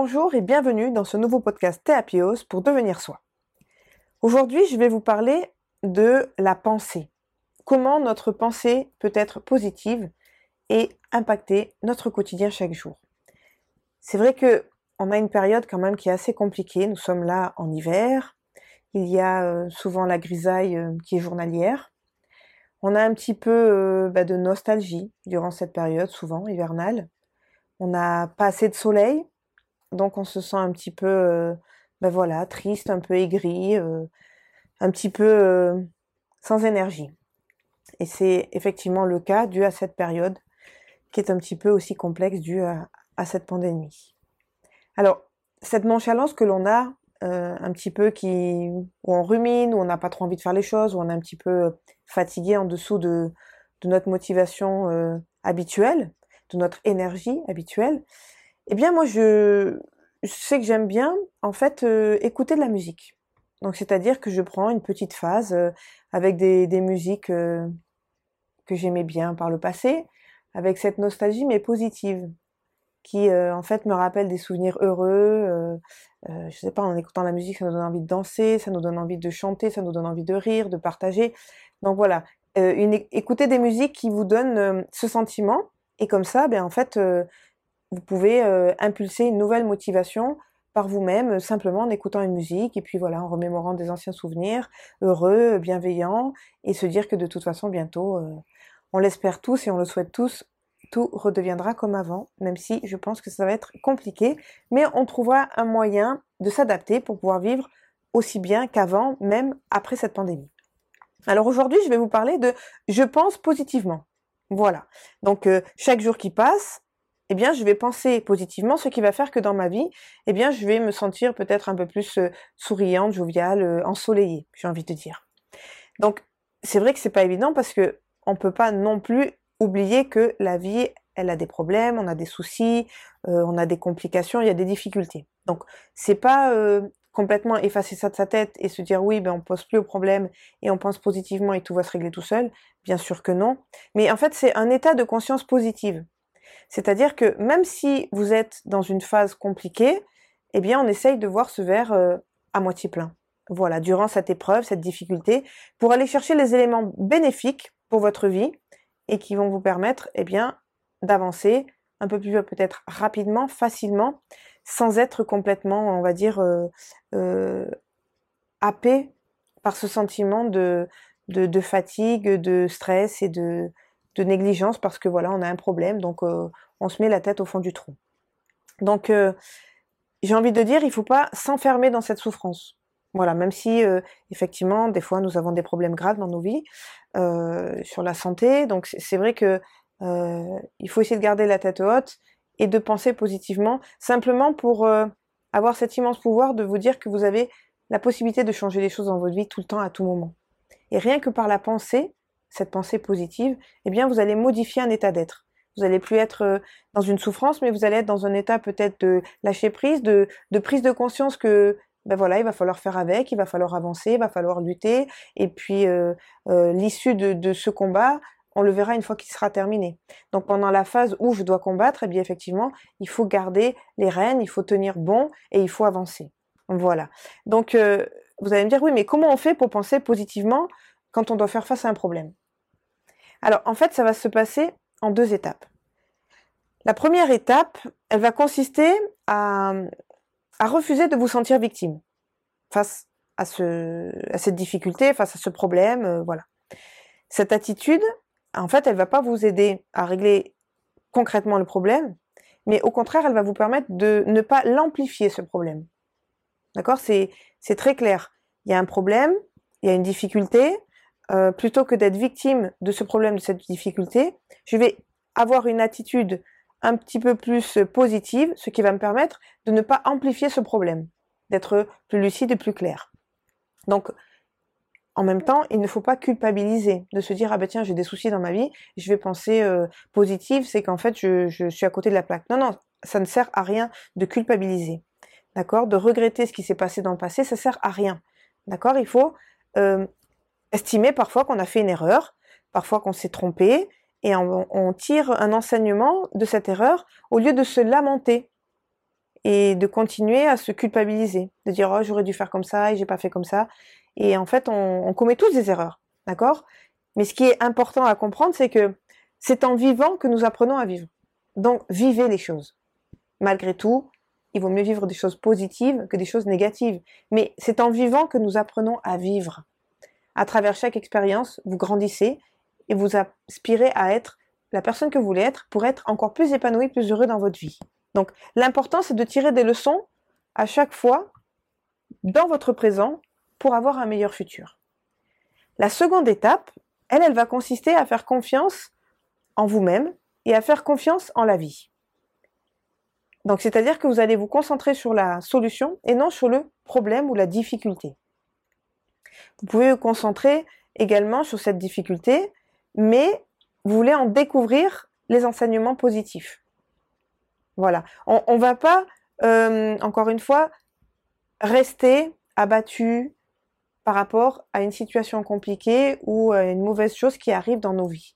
Bonjour et bienvenue dans ce nouveau podcast Théapios pour devenir soi. Aujourd'hui, je vais vous parler de la pensée. Comment notre pensée peut être positive et impacter notre quotidien chaque jour. C'est vrai que on a une période quand même qui est assez compliquée. Nous sommes là en hiver. Il y a euh, souvent la grisaille euh, qui est journalière. On a un petit peu euh, bah, de nostalgie durant cette période, souvent hivernale. On n'a pas assez de soleil, donc on se sent un petit peu, ben voilà, triste, un peu aigri, un petit peu sans énergie. Et c'est effectivement le cas dû à cette période qui est un petit peu aussi complexe dû à, cette pandémie. Alors, cette nonchalance que l'on a, euh, un petit peu qui, où on rumine, où on n'a pas trop envie de faire les choses, où on est un petit peu fatigué en dessous de, notre motivation euh, habituelle, de notre énergie habituelle, eh bien moi je, sais que j'aime bien en fait euh, écouter de la musique. Donc c'est-à-dire que je prends une petite phase euh, avec des, musiques euh, que j'aimais bien par le passé, avec cette nostalgie mais positive, qui en fait me rappelle des souvenirs heureux. je sais pas, en écoutant la musique, ça nous donne envie de danser, ça nous donne envie de chanter, ça nous donne envie de rire, de partager. Donc voilà, une, écoutez des musiques qui vous donnent ce sentiment, et comme ça, ben en fait, vous pouvez impulser une nouvelle motivation par vous-même, euh, simplement en écoutant une musique, et puis voilà, en remémorant des anciens souvenirs, heureux, bienveillants, et se dire que de toute façon, bientôt, euh, on l'espère tous et on le souhaite tous, tout redeviendra comme avant, même si je pense que ça va être compliqué, mais on trouvera un moyen de s'adapter pour pouvoir vivre aussi bien qu'avant, même après cette pandémie. Alors aujourd'hui, je vais vous parler de je pense positivement. Voilà. Donc euh, chaque jour qui passe, eh bien, je vais penser positivement, ce qui va faire que dans ma vie, eh bien, je vais me sentir peut-être un peu plus euh, souriante, joviale, euh, ensoleillée, j'ai envie de dire. Donc, c'est vrai que c'est pas évident parce que on peut pas non plus oublier que la vie, elle a des problèmes, on a des soucis, euh, on a des complications, il y a des difficultés. Donc, c'est pas complètement effacer ça de sa tête et se dire oui, ben on pose plus au problème et on pense positivement et tout va se régler tout seul. Bien sûr que non. Mais en fait, c'est un état de conscience positive. C'est-à-dire que même si vous êtes dans une phase compliquée, eh on essaye de voir ce verre euh, à moitié plein. Voilà, durant cette épreuve, cette difficulté, pour aller chercher les éléments bénéfiques pour votre vie et qui vont vous permettre, eh d'avancer un peu plus peut-être rapidement, facilement, sans être complètement, on va dire, euh, euh, happé par ce sentiment de, fatigue, de stress et de, de négligence parce que voilà, on a un problème, donc euh, on se met la tête au fond du trou. Donc euh, j'ai envie de dire, il faut pas s'enfermer dans cette souffrance. Voilà, même si euh, effectivement des fois nous avons des problèmes graves dans nos vies sur la santé, donc c'est vrai que il faut essayer de garder la tête haute et de penser positivement, simplement pour avoir cet immense pouvoir de vous dire que vous avez la possibilité de changer les choses dans votre vie tout le temps, à tout moment. Et rien que par la pensée, cette pensée positive, eh bien, vous allez modifier un état d'être. Vous allez plus être euh, dans une souffrance, mais vous allez être dans un état peut-être de lâcher prise, de, prise de conscience que ben voilà, il va falloir faire avec, il va falloir avancer, il va falloir lutter, et puis euh, euh, l'issue de, de, ce combat, on le verra une fois qu'il sera terminé. Donc pendant la phase où je dois combattre, eh bien effectivement, il faut garder les rênes, il faut tenir bon et il faut avancer. Voilà. Donc vous allez me dire oui, mais comment on fait pour penser positivement quand on doit faire face à un problème Alors en fait, ça va se passer en deux étapes. La première étape, elle va consister à, refuser de vous sentir victime face à, ce, à cette difficulté, face à ce problème, euh, voilà. Cette attitude, en fait, elle va pas vous aider à régler concrètement le problème, mais au contraire, elle va vous permettre de ne pas l'amplifier, ce problème. D'accord? C'est très clair. Il y a un problème, il y a une difficulté, euh, plutôt que d'être victime de ce problème, de cette difficulté, je vais avoir une attitude un petit peu plus positive, ce qui va me permettre de ne pas amplifier ce problème, d'être plus lucide et plus clair. Donc, en même temps, il ne faut pas culpabiliser, de se dire ah ben tiens j'ai des soucis dans ma vie, je vais penser euh, positive, c'est qu'en fait je, suis à côté de la plaque. Non non, ça ne sert à rien de culpabiliser, d'accord, de regretter ce qui s'est passé dans le passé, ça sert à rien, d'accord? Il faut euh, estimer parfois qu'on a fait une erreur, parfois qu'on s'est trompé, et on, tire un enseignement de cette erreur au lieu de se lamenter et de continuer à se culpabiliser, de dire oh j'aurais dû faire comme ça et j'ai pas fait comme ça. Et en fait, on, on commet tous des erreurs, d'accord? Mais ce qui est important à comprendre, c'est que c'est en vivant que nous apprenons à vivre. Donc vivez les choses. Malgré tout, il vaut mieux vivre des choses positives que des choses négatives. Mais c'est en vivant que nous apprenons à vivre. À travers chaque expérience, vous grandissez et vous aspirez à être la personne que vous voulez être pour être encore plus épanoui, plus heureux dans votre vie. Donc l'important, c'est de tirer des leçons à chaque fois dans votre présent pour avoir un meilleur futur. La seconde étape, elle, elle va consister à faire confiance en vous-même et à faire confiance en la vie. Donc c'est-à-dire que vous allez vous concentrer sur la solution et non sur le problème ou la difficulté. Vous pouvez vous concentrer également sur cette difficulté, mais vous voulez en découvrir les enseignements positifs. Voilà. On ne va pas, euh, encore une fois, rester abattu par rapport à une situation compliquée ou à une mauvaise chose qui arrive dans nos vies.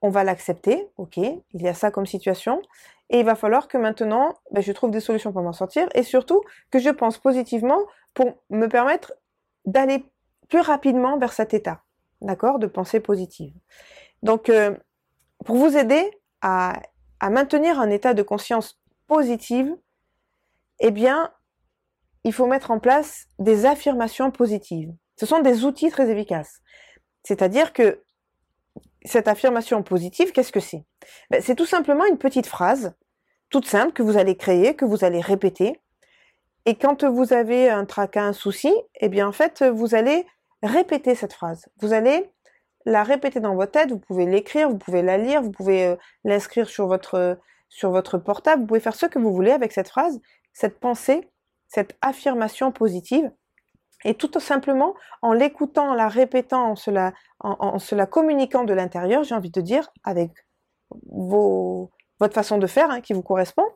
On va l'accepter, ok, il y a ça comme situation, et il va falloir que maintenant, ben, je trouve des solutions pour m'en sortir, et surtout que je pense positivement pour me permettre d'aller plus rapidement vers cet état, d'accord, de pensée positive. Donc, euh, pour vous aider à maintenir un état de conscience positive, eh bien, il faut mettre en place des affirmations positives. Ce sont des outils très efficaces. C'est-à-dire que cette affirmation positive, qu'est-ce que c'est? Ben, C'est tout simplement une petite phrase, toute simple, que vous allez créer, que vous allez répéter. Et quand vous avez un tracas, un souci, eh bien, en fait, vous allez répéter cette phrase. Vous allez la répéter dans votre tête, vous pouvez l'écrire, vous pouvez la lire, vous pouvez euh, l'inscrire sur votre, sur votre portable, vous pouvez faire ce que vous voulez avec cette phrase, cette pensée, cette affirmation positive. Et tout simplement, en l'écoutant, en la répétant, en se la, en, se la communiquant de l'intérieur, j'ai envie de dire, avec vos, votre façon de faire hein, qui vous correspond,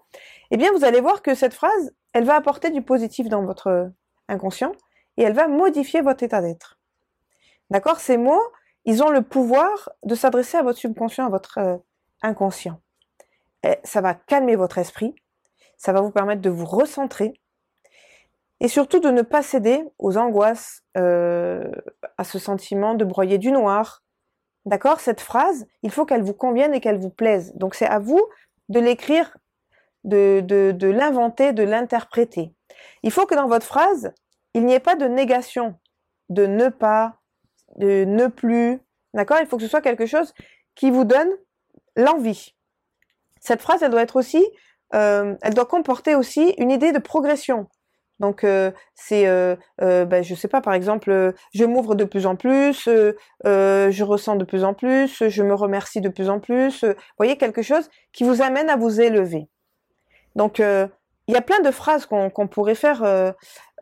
eh bien, vous allez voir que cette phrase, elle va apporter du positif dans votre inconscient et elle va modifier votre état d'être. D'accord? Ces mots, ils ont le pouvoir de s'adresser à votre subconscient, à votre euh, inconscient. Ça va calmer votre esprit, ça va vous permettre de vous recentrer et surtout de ne pas céder aux angoisses, euh, à ce sentiment de broyer du noir. D'accord? Cette phrase, il faut qu'elle vous convienne et qu'elle vous plaise. Donc c'est à vous de l'écrire, de, de, l'inventer, de l'interpréter. Il faut que dans votre phrase, il n'y ait pas de négation, de ne pas, de ne plus. D'accord? Il faut que ce soit quelque chose qui vous donne l'envie. Cette phrase, elle doit être aussi, euh, elle doit comporter aussi une idée de progression. Donc euh, c'est, euh, ben, sais pas, par exemple, je m'ouvre de plus en plus, je ressens de plus en plus, je me remercie de plus en plus. Voyez quelque chose qui vous amène à vous élever. Donc il y a plein de phrases qu'on pourrait faire.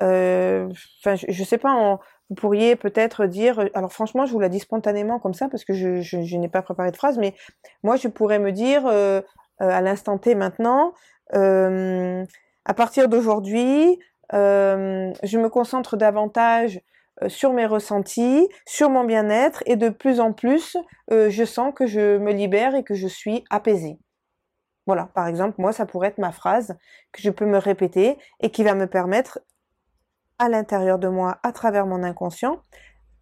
Enfin, je, je sais pas, en, vous pourriez peut-être dire, euh, alors franchement, je vous la dis spontanément comme ça parce que je, n'ai pas préparé de phrase, mais moi, je pourrais me dire euh, euh, à l'instant T maintenant, à partir d'aujourd'hui, je me concentre davantage sur mes ressentis, sur mon bien-être et de plus en plus, je sens que je me libère et que je suis apaisée. Voilà, par exemple, moi, ça pourrait être ma phrase que je peux me répéter et qui va me permettre à l'intérieur de moi, à travers mon inconscient,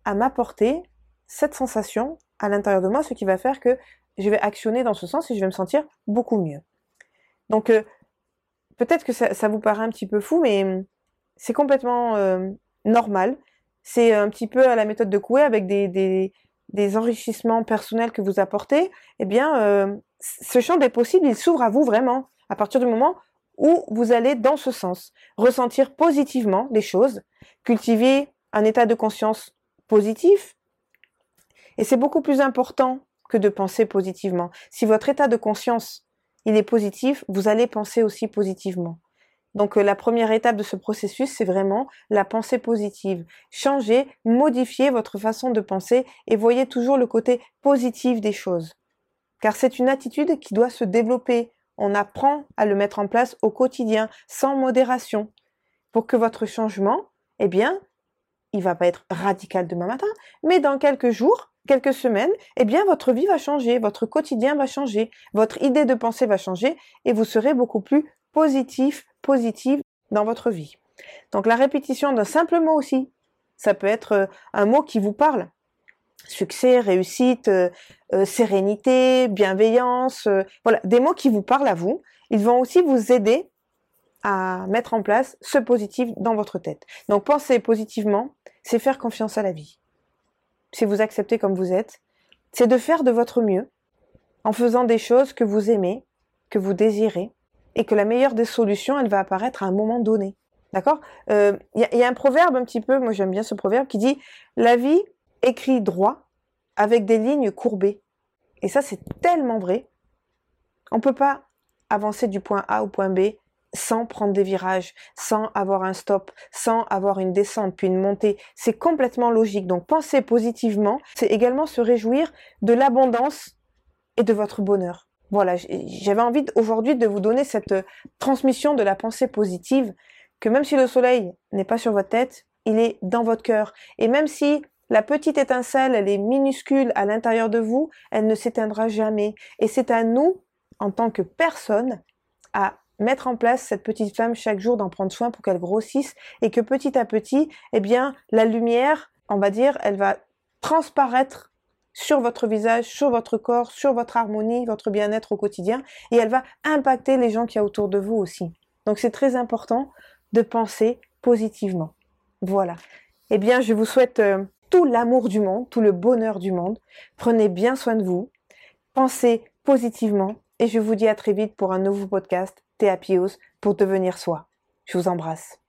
à m'apporter cette sensation à l'intérieur de moi, ce qui va faire que je vais actionner dans ce sens et je vais me sentir beaucoup mieux. Donc, euh, peut-être que ça, vous paraît un petit peu fou, mais hum, c'est complètement euh, normal. C'est un petit peu à la méthode de Coué avec des, enrichissements personnels que vous apportez. Eh bien, euh, ce champ des possibles, il s'ouvre à vous vraiment. À partir du moment où vous allez dans ce sens, ressentir positivement les choses, cultiver un état de conscience positif. Et c'est beaucoup plus important que de penser positivement. Si votre état de conscience, il est positif, vous allez penser aussi positivement. Donc euh, la première étape de ce processus, c'est vraiment la pensée positive. Changez, modifiez votre façon de penser et voyez toujours le côté positif des choses. Car c'est une attitude qui doit se développer on apprend à le mettre en place au quotidien, sans modération, pour que votre changement, eh bien, il va pas être radical demain matin, mais dans quelques jours, quelques semaines, eh bien, votre vie va changer, votre quotidien va changer, votre idée de pensée va changer, et vous serez beaucoup plus positif, positive dans votre vie. Donc la répétition d'un simple mot aussi, ça peut être euh, un mot qui vous parle. Succès, réussite, euh, euh, sérénité, bienveillance, voilà, des mots qui vous parlent à vous. Ils vont aussi vous aider à mettre en place ce positif dans votre tête. Donc penser positivement, c'est faire confiance à la vie. Si vous acceptez comme vous êtes, c'est de faire de votre mieux en faisant des choses que vous aimez, que vous désirez, et que la meilleure des solutions, elle va apparaître à un moment donné. D'accord? Il euh, y, y, a un proverbe un petit peu, moi j'aime bien ce proverbe, qui dit La vie écrit droit avec des lignes courbées. Et ça, c'est tellement vrai. On ne peut pas avancer du point A au point B sans prendre des virages, sans avoir un stop, sans avoir une descente puis une montée. C'est complètement logique. Donc penser positivement, c'est également se réjouir de l'abondance et de votre bonheur. Voilà, j'avais envie aujourd'hui de vous donner cette transmission de la pensée positive, que même si le soleil n'est pas sur votre tête, il est dans votre cœur. Et même si la petite étincelle, elle est minuscule à l'intérieur de vous, elle ne s'éteindra jamais. Et c'est à nous, en tant que personne, à mettre en place cette petite flamme chaque jour, d'en prendre soin pour qu'elle grossisse et que petit à petit, eh bien, la lumière, on va dire, elle va transparaître sur votre visage, sur votre corps, sur votre harmonie, votre bien-être au quotidien et elle va impacter les gens qui y a autour de vous aussi. Donc c'est très important de penser positivement. Voilà. Eh bien, je vous souhaite euh, tout l'amour du monde, tout le bonheur du monde. Prenez bien soin de vous. Pensez positivement et je vous dis à très vite pour un nouveau podcast Théapios pour devenir soi. Je vous embrasse.